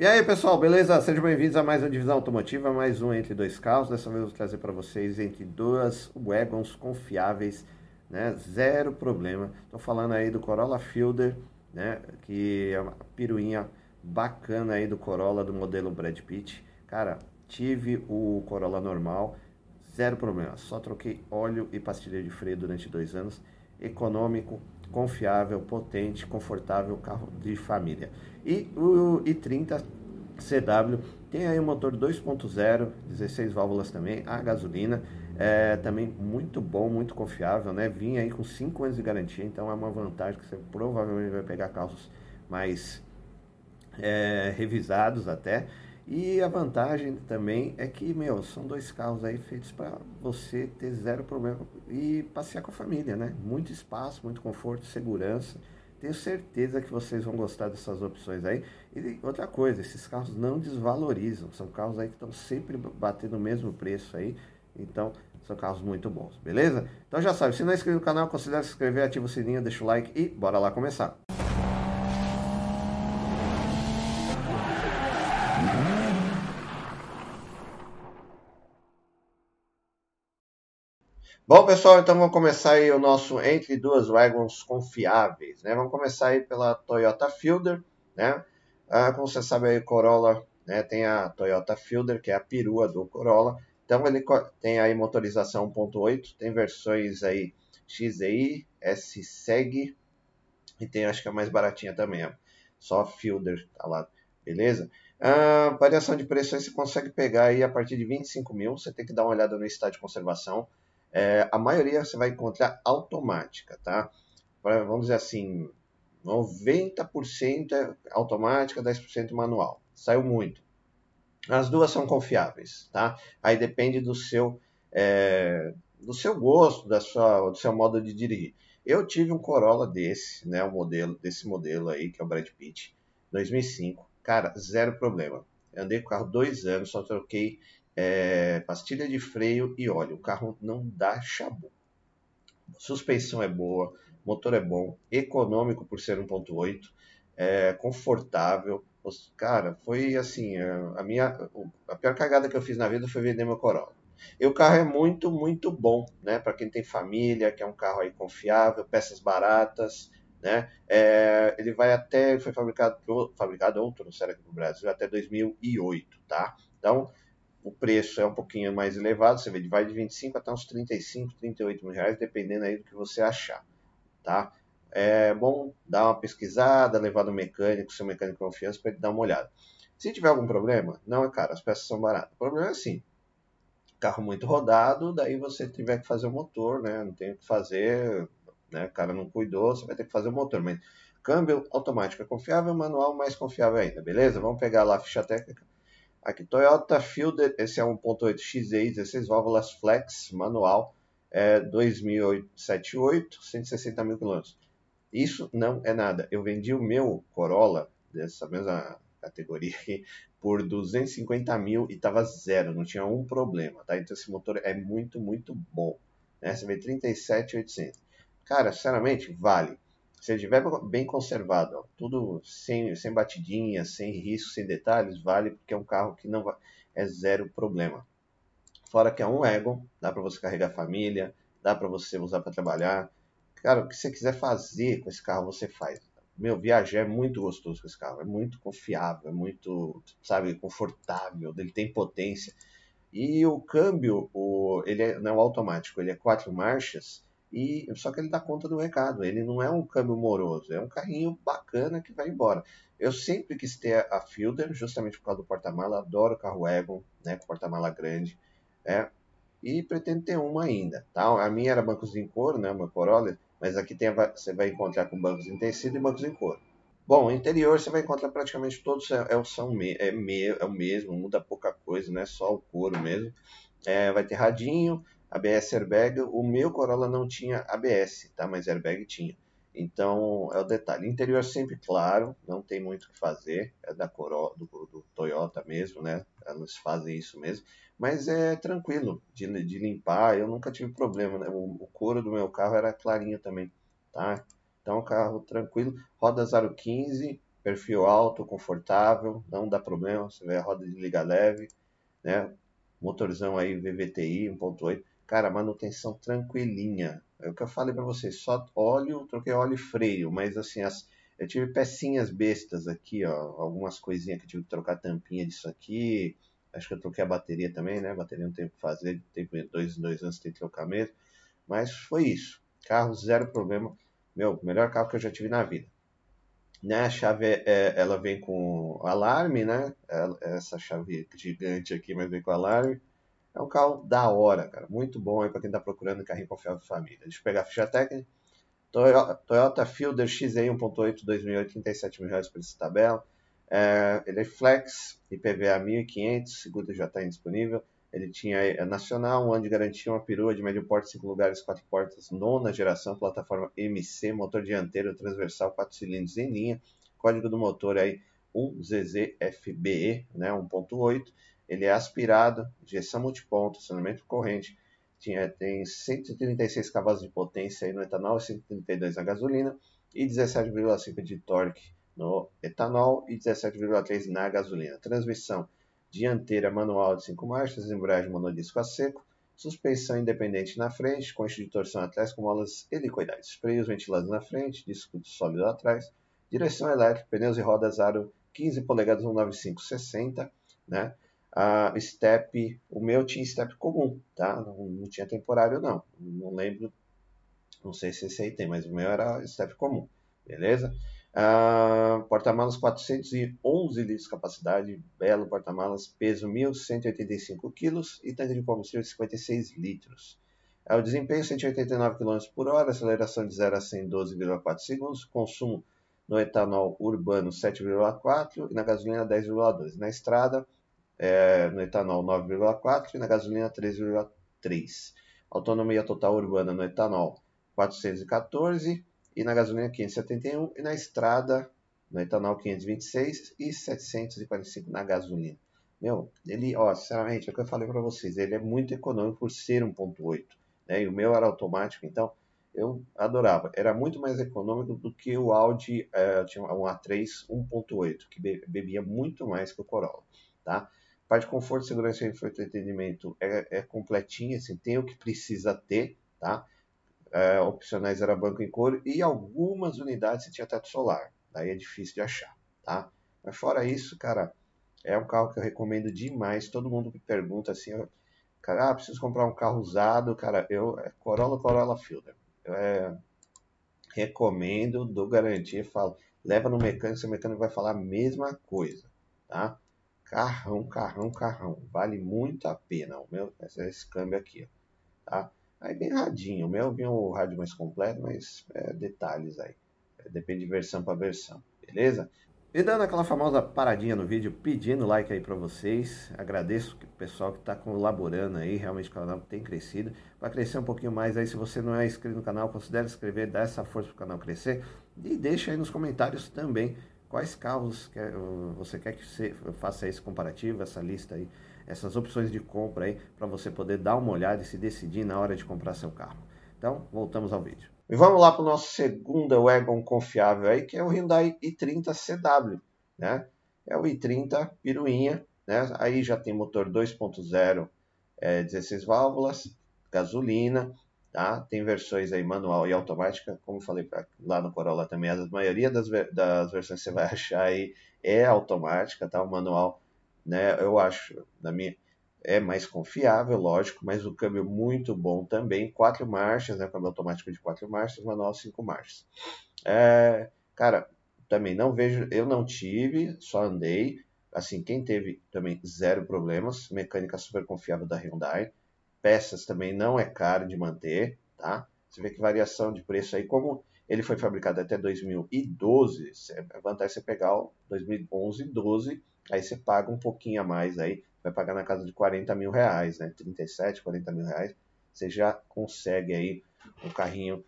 E aí pessoal, beleza? Sejam bem-vindos a mais uma divisão automotiva, mais um entre dois carros. Dessa vez eu vou trazer para vocês entre duas wagons confiáveis, né? Zero problema. Estou falando aí do Corolla Fielder, né? Que é uma piruinha bacana aí do Corolla do modelo Brad Pitt. Cara, tive o Corolla normal, zero problema. Só troquei óleo e pastilha de freio durante dois anos. Econômico, confiável, potente, confortável carro de família. E o i30 CW tem aí um motor 2.0, 16 válvulas também, a gasolina, é também muito bom, muito confiável, né? Vinha aí com 5 anos de garantia, então é uma vantagem que você provavelmente vai pegar carros mais é, revisados até. E a vantagem também é que, meu, são dois carros aí feitos para você ter zero problema e passear com a família, né? Muito espaço, muito conforto, segurança. Tenho certeza que vocês vão gostar dessas opções aí. E outra coisa, esses carros não desvalorizam. São carros aí que estão sempre batendo o mesmo preço aí. Então, são carros muito bons, beleza? Então já sabe, se não é inscrito no canal, considere se inscrever, ativa o sininho, deixa o like e bora lá começar. Bom, pessoal, então vamos começar aí o nosso entre duas wagons confiáveis, né? Vamos começar aí pela Toyota Fielder, né? Ah, como você sabe aí, Corolla, né? Tem a Toyota Fielder, que é a perua do Corolla. Então ele tem aí motorização 1.8, tem versões aí XEI, S-Seg e tem acho que a mais baratinha também, ó. só Fielder tá lá, beleza? A variação de preço aí você consegue pegar aí a partir de 25 mil, você tem que dar uma olhada no estado de conservação. É, a maioria você vai encontrar automática, tá? Pra, vamos dizer assim, 90% é automática, 10% manual. Saiu muito. As duas são confiáveis, tá? Aí depende do seu, é, do seu gosto, da sua, do seu modo de dirigir. Eu tive um Corolla desse, né? O modelo desse modelo aí que é o Brad Pitt, 2005. Cara, zero problema. Eu andei com o carro dois anos, só troquei é, pastilha de freio e óleo. O carro não dá chabu. Suspensão é boa, motor é bom, econômico por ser 1.8, é, confortável. Cara, foi assim, é, a minha a pior cagada que eu fiz na vida foi vender meu Corolla. E o carro é muito, muito bom, né? Para quem tem família, que é um carro aí confiável, peças baratas, né? É, ele vai até, foi fabricado, fabricado outro, será aqui no Brasil, até 2008, tá? Então, o preço é um pouquinho mais elevado, você vê, vai de 25 até uns 35, 38 mil reais, dependendo aí do que você achar, tá? É bom dar uma pesquisada, levar no mecânico, seu mecânico de confiança, para ele dar uma olhada. Se tiver algum problema, não é caro, as peças são baratas. O problema é assim, carro muito rodado, daí você tiver que fazer o motor, né? Não tem o que fazer, né? O cara não cuidou, você vai ter que fazer o motor, mas câmbio automático é confiável, manual mais confiável ainda, beleza? Vamos pegar lá a ficha técnica Aqui, Toyota Fielder, esse é 1.8 XEI, 16 válvulas flex, manual, é 2078, 160 mil quilômetros. Isso não é nada. Eu vendi o meu Corolla, dessa mesma categoria aqui, por 250 mil e tava zero, não tinha um problema, tá? Então esse motor é muito, muito bom. Né? Você vê 37,800. Cara, sinceramente, vale. Se estiver bem conservado, ó, tudo sem, sem batidinha, sem risco, sem detalhes, vale porque é um carro que não vai, é zero problema. Fora que é um Ego, dá para você carregar família, dá para você usar para trabalhar. Cara, o que você quiser fazer com esse carro, você faz. Meu, viajar é muito gostoso com esse carro, é muito confiável, é muito, sabe, confortável, ele tem potência. E o câmbio, o, ele é, não é automático, ele é quatro marchas, e só que ele dá conta do recado. Ele não é um câmbio moroso, é um carrinho bacana que vai embora. Eu sempre quis ter a Fielder, justamente por causa do porta-mala. Adoro carro Egon, né, com porta-mala grande. É, e pretendo ter uma ainda. Tá? A minha era bancos em couro, né, uma Corolla, mas aqui tem, você vai encontrar com bancos em tecido e bancos em couro. Bom, o interior você vai encontrar praticamente todos é, é, são é, é o mesmo, muda pouca coisa, né? Só o couro mesmo. É, vai ter radinho, ABS airbag, o meu Corolla não tinha ABS, tá? Mas airbag tinha. Então, é o detalhe. Interior sempre claro, não tem muito o que fazer, é da Corolla, do, do, Toyota mesmo, né? Elas fazem isso mesmo. Mas é tranquilo de, de limpar, eu nunca tive problema, né? O, o couro do meu carro era clarinho também, tá? Então, carro tranquilo, roda 015, perfil alto, confortável, não dá problema, você vê a roda de liga leve, né? Motorzão aí VVTI 1.8, cara, manutenção tranquilinha. É o que eu falei para vocês, só óleo, troquei óleo e freio, mas assim, as, eu tive pecinhas bestas aqui, ó, algumas coisinhas que tive que trocar tampinha disso aqui, acho que eu troquei a bateria também, né? A bateria não tem o que fazer, tem dois, dois anos tem que trocar mesmo, mas foi isso. Carro zero problema, meu, melhor carro que eu já tive na vida né? A chave é, ela vem com alarme, né? Essa chave gigante aqui, mas vem com alarme. É um carro da hora, cara. Muito bom aí para quem está procurando carrinho confiável de família. Deixa eu pegar a ficha técnica. Toyota Fielder XE 1.8 2008, 37 mil reais por essa tabela. É, ele é flex, IPVA 1.500, seguro já está indisponível. Ele tinha é, nacional, um ano de garantia, uma perua de médio porte, 5 lugares, 4 portas, nona geração, plataforma MC, motor dianteiro transversal, 4 cilindros em linha, código do motor aí 1ZZFBE, né, 1.8. Ele é aspirado, injeção multiponto, acionamento corrente, tinha, tem 136 cavalos de potência aí no etanol e 132 na gasolina e 17,5 de torque no etanol e 17,3 na gasolina. Transmissão dianteira manual de 5 marchas, embreagem monodisco a seco, suspensão independente na frente, eixo de torção atrás com molas helicoidais, freios ventilados na frente, disco sólido atrás, direção elétrica, pneus e rodas aro 15 polegadas 19560, né? A step, o meu tinha step comum, tá? Não, não tinha temporário não, não lembro, não sei se esse aí tem, mas o meu era step comum, beleza? Uh, porta-malas 411 litros de capacidade, belo porta-malas, peso 1.185 kg e tanque de combustível de 56 litros. É, o desempenho 189 km por hora, aceleração de 0 a 100 12,4 segundos, consumo no etanol urbano 7,4 e na gasolina 10,2. Na estrada, é, no etanol 9,4 e na gasolina 3,3. Autonomia total urbana no etanol 414 e na gasolina 571 e na estrada no etanol 526 e 745 na gasolina. Meu, ele, ó, sinceramente, é o que eu falei para vocês, ele é muito econômico por ser 1.8, né? E o meu era automático, então eu adorava. Era muito mais econômico do que o Audi, é, tinha um A3 1.8, que bebia muito mais que o Corolla, tá? Parte de conforto, segurança e entretenimento é, é completinha, assim, tem o que precisa ter, tá? é, opcionais era banco em couro e algumas unidades você tinha teto solar. Daí é difícil de achar, tá? Mas fora isso, cara, é um carro que eu recomendo demais. Todo mundo me pergunta assim, cara, ah, preciso comprar um carro usado, cara, eu é Corolla, Corolla Fielder. Eu é, recomendo, dou garantia, falo, leva no mecânico, seu mecânico vai falar a mesma coisa, tá? Carrão, carrão, carrão, vale muito a pena. O meu, esse câmbio aqui, ó, tá? Aí bem radinho. O meu vinha o rádio mais completo, mas é, detalhes aí. É, depende de versão para versão, beleza? E dando aquela famosa paradinha no vídeo, pedindo like aí para vocês. Agradeço o pessoal que está colaborando aí, realmente o canal tem crescido. Vai crescer um pouquinho mais aí, se você não é inscrito no canal, considere se inscrever, dá essa força para o canal crescer. E deixa aí nos comentários também quais carros você quer que você faça esse comparativo, essa lista aí essas opções de compra aí para você poder dar uma olhada e se decidir na hora de comprar seu carro. Então, voltamos ao vídeo. E vamos lá para o nosso segundo wagon confiável aí, que é o Hyundai i30 CW, né? É o i30 piruinha, né? Aí já tem motor 2.0, é, 16 válvulas, gasolina, tá? Tem versões aí manual e automática, como falei lá no Corolla também, a maioria das, das versões que você vai achar aí é automática, tá? O manual né? Eu acho, na minha é mais confiável, lógico, mas o câmbio muito bom também, quatro marchas, né? Câmbio automático de quatro marchas, manual cinco marchas. É, cara, também não vejo, eu não tive, só andei. Assim, quem teve também zero problemas, mecânica super confiável da Hyundai. Peças também não é caro de manter, tá? Você vê que variação de preço aí, como ele foi fabricado até 2012, é vantagem você pegar o 2011 e 12 Aí você paga um pouquinho a mais aí, vai pagar na casa de 40 mil reais, né? 37, 40 mil reais. Você já consegue aí um carrinho,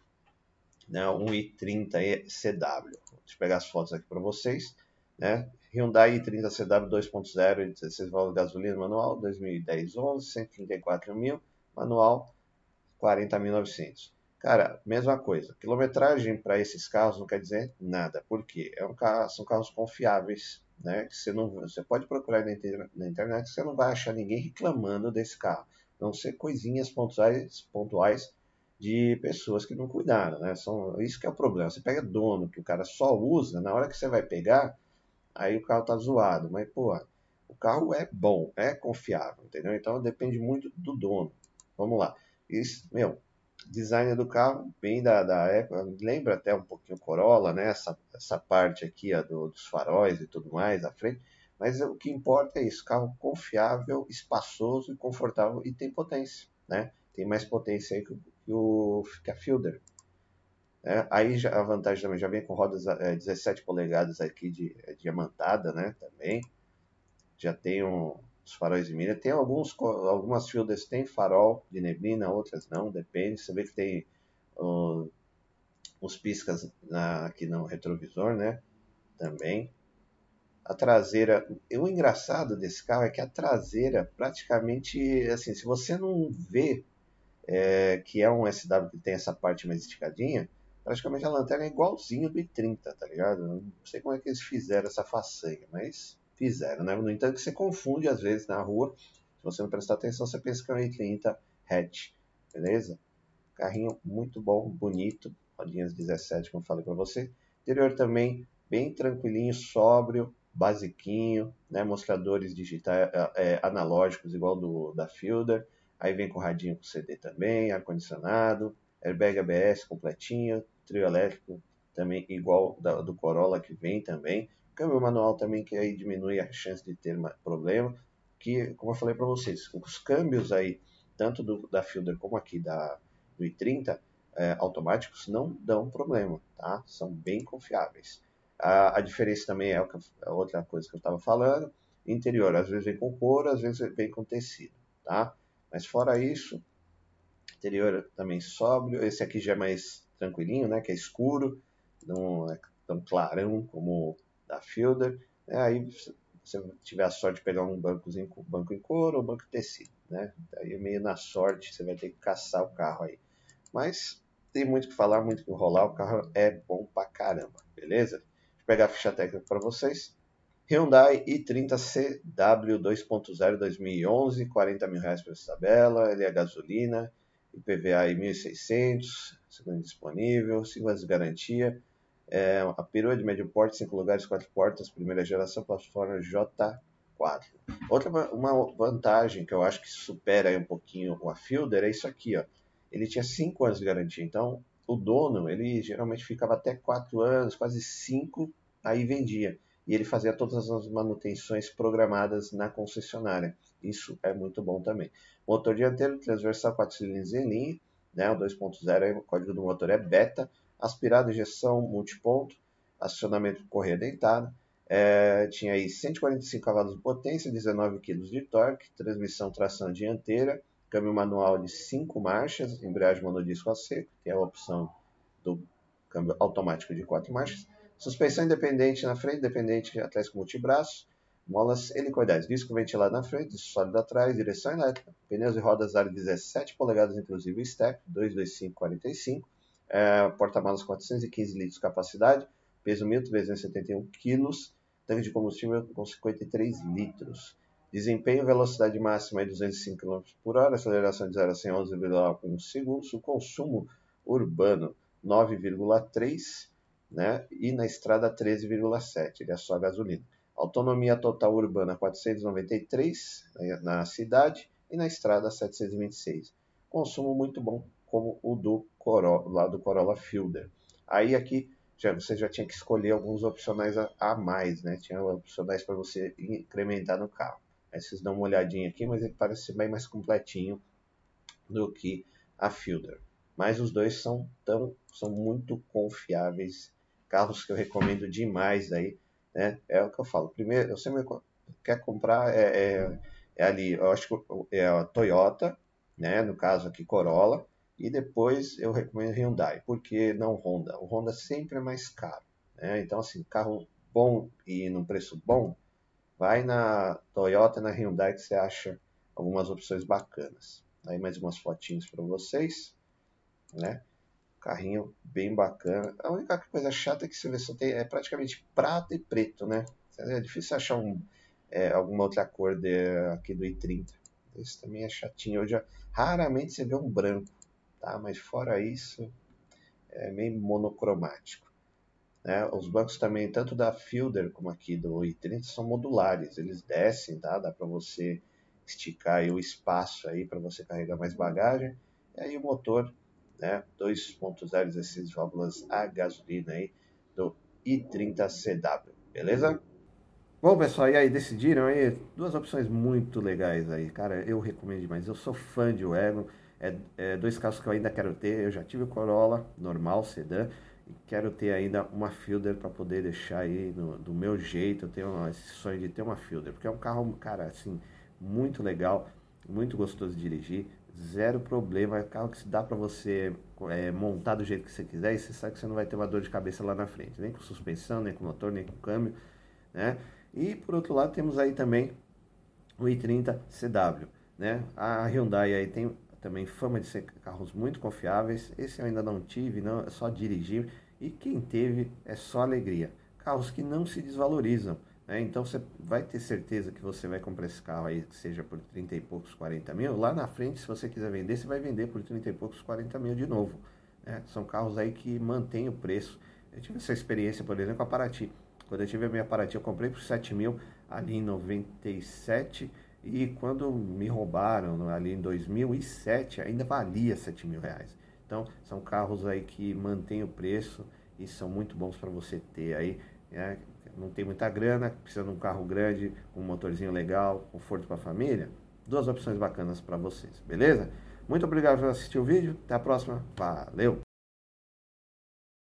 né? Um i30 CW. Deixa eu pegar as fotos aqui para vocês, né? Hyundai i30 CW 2.0, 16 válvulas de gasolina manual, 2010 11, 134 mil, manual 40.900. Cara, mesma coisa. Quilometragem para esses carros não quer dizer nada, porque é um carro, são carros confiáveis, né? Você, não, você pode procurar na, na internet, você não vai achar ninguém reclamando desse carro. Não ser coisinhas pontuais, pontuais de pessoas que não cuidaram, né? São, isso que é o problema. Você pega dono que o cara só usa, na hora que você vai pegar, aí o carro tá zoado. Mas, pô, o carro é bom, é confiável, entendeu? Então depende muito do dono. Vamos lá. Isso, meu, design do carro bem da, da época, lembra até um pouquinho Corolla, né? Essa, essa parte aqui ó, do, dos faróis e tudo mais à frente. Mas o que importa é isso, carro confiável, espaçoso e confortável e tem potência, né? Tem mais potência aí que, que, o, que a Fielder. É, aí já, a vantagem também já vem com rodas é, 17 polegadas aqui de é, diamantada, né? Também já tem um, os faróis de milha. Tem alguns, algumas Fielders tem farol de neblina, outras não, depende. Você vê que tem os piscas na, aqui no retrovisor, né? Também. A traseira, o engraçado desse carro é que a traseira praticamente, assim, se você não vê é, que é um SW que tem essa parte mais esticadinha, praticamente a lanterna é igualzinho do i30, tá ligado? Não sei como é que eles fizeram essa façanha, mas fizeram, né? No entanto, você confunde às vezes na rua, se você não prestar atenção, você pensa que é um i30 hatch, beleza? Carrinho muito bom, bonito, rodinhas 17, como falei para você. Interior também bem tranquilinho, sóbrio, basiquinho, né? Mostradores digitais é, é, analógicos igual do da Fielder. Aí vem com radinho com CD também, ar-condicionado, airbag ABS completinho, trio elétrico também igual da, do Corolla que vem também. Câmbio manual também que aí diminui a chance de ter problema, que como eu falei para vocês, os câmbios aí tanto do, da Fielder como aqui da do i30 é, automáticos não dão problema, tá? São bem confiáveis. A, a diferença também é a outra coisa que eu estava falando, interior às vezes vem com couro, às vezes vem com tecido, tá? Mas fora isso, interior também sóbrio. Esse aqui já é mais tranquilinho, né? Que é escuro, não é tão clarão como da Fielder. É, aí você tiver a sorte de pegar um bancozinho, banco em couro ou banco em tecido, né? Aí é meio na sorte, você vai ter que caçar o carro aí. Mas tem muito que falar, muito que rolar, o carro é bom pra caramba, beleza? Deixa eu pegar a ficha técnica para vocês. Hyundai i30CW 2.0 2011, 40 mil reais por essa tabela, ele é gasolina, IPVA 1.600, segundo disponível, 5 anos de garantia, é, a perua de médio porte, 5 lugares, 4 portas, primeira geração, plataforma J4. Outra uma vantagem que eu acho que supera um pouquinho a Fielder é isso aqui, ó. Ele tinha 5 anos de garantia, então o dono, ele geralmente ficava até 4 anos, quase 5, aí vendia e ele fazia todas as manutenções programadas na concessionária. Isso é muito bom também. Motor dianteiro, transversal 4 cilindros em linha, né, o 2.0, o código do motor é beta, aspirado, injeção multiponto, acionamento correia deitada, é, tinha aí 145 cavalos de potência, 19 kg de torque, transmissão tração dianteira, câmbio manual de 5 marchas, embreagem monodisco a seco, que é a opção do câmbio automático de 4 marchas, Suspensão independente na frente, independente atrás com multibraço. Molas helicoidais, disco ventilado na frente, sólido atrás, direção elétrica. Pneus e rodas aro 17 polegadas, inclusive step, 225-45. É, Porta-malas 415 litros de capacidade, peso 1.371 kg. Tanque de combustível com 53 litros. Desempenho, velocidade máxima de 205 km por hora, aceleração de 0 a 100 11,1 segundos. O consumo urbano 9,3 né? e na estrada 13,7, ele é só gasolina. Autonomia total urbana 493 né, na cidade e na estrada 726. Consumo muito bom, como o do Corolla, do Corolla Fielder. Aí aqui já, você já tinha que escolher alguns opcionais a, a mais, né? Tinha opcionais para você incrementar no carro. Aí vocês dão uma olhadinha aqui, mas ele parece bem mais completinho do que a Fielder. Mas os dois são, tão, são muito confiáveis carros que eu recomendo demais aí, né? É o que eu falo. Primeiro, eu sempre quer comprar é, é, é, ali, eu acho que é a Toyota, né? No caso aqui Corolla, e depois eu recomendo Hyundai, porque não Honda. O Honda sempre é mais caro, né? Então assim, carro bom e num preço bom, vai na Toyota, na Hyundai que você acha algumas opções bacanas. Aí mais umas fotinhos para vocês, né? Carrinho bem bacana. A única coisa chata é que você vê só tem, é praticamente prata e preto, né? É difícil achar um, é, alguma outra cor de, aqui do i30. Esse também é chatinho. Hoje, raramente você vê um branco, tá? Mas fora isso, é meio monocromático. Né? Os bancos também, tanto da Fielder como aqui do i30, são modulares. Eles descem, tá? Dá para você esticar o espaço aí para você carregar mais bagagem. E aí o motor, né? 2.0 16 válvulas a gasolina aí do i30CW, beleza? Bom, pessoal, e aí, decidiram aí? Duas opções muito legais aí, cara, eu recomendo demais. Eu sou fã de Wagon, é, é, dois carros que eu ainda quero ter. Eu já tive o Corolla normal, sedã, e quero ter ainda uma Fielder para poder deixar aí no, do meu jeito. Eu tenho esse sonho de ter uma Fielder, porque é um carro, cara, assim, muito legal, muito gostoso de dirigir, zero problema. É carro que se dá para você é, montar do jeito que você quiser e você sabe que você não vai ter uma dor de cabeça lá na frente, nem com suspensão, nem com motor, nem com câmbio, né? E por outro lado temos aí também o i30 CW, né? A Hyundai aí tem também fama de ser carros muito confiáveis. Esse eu ainda não tive, não, é só dirigir. E quem teve é só alegria. Carros que não se desvalorizam. Né? Então você vai ter certeza que você vai comprar esse carro aí, que seja por 30 e poucos, 40 mil. Lá na frente, se você quiser vender, você vai vender por 30 e poucos, 40 mil de novo. Né? São carros aí que mantêm o preço. Eu tive essa experiência, por exemplo, com a Paraty. Quando eu tive a minha Paraty, eu comprei por 7 mil ali em 97 e quando me roubaram ali em 2007, ainda valia 7 mil reais. Então, são carros aí que mantêm o preço e são muito bons para você ter aí. Né? Não tem muita grana, precisa de um carro grande, um motorzinho legal, conforto para a família. Duas opções bacanas para vocês, beleza? Muito obrigado por assistir o vídeo. Até a próxima. Valeu!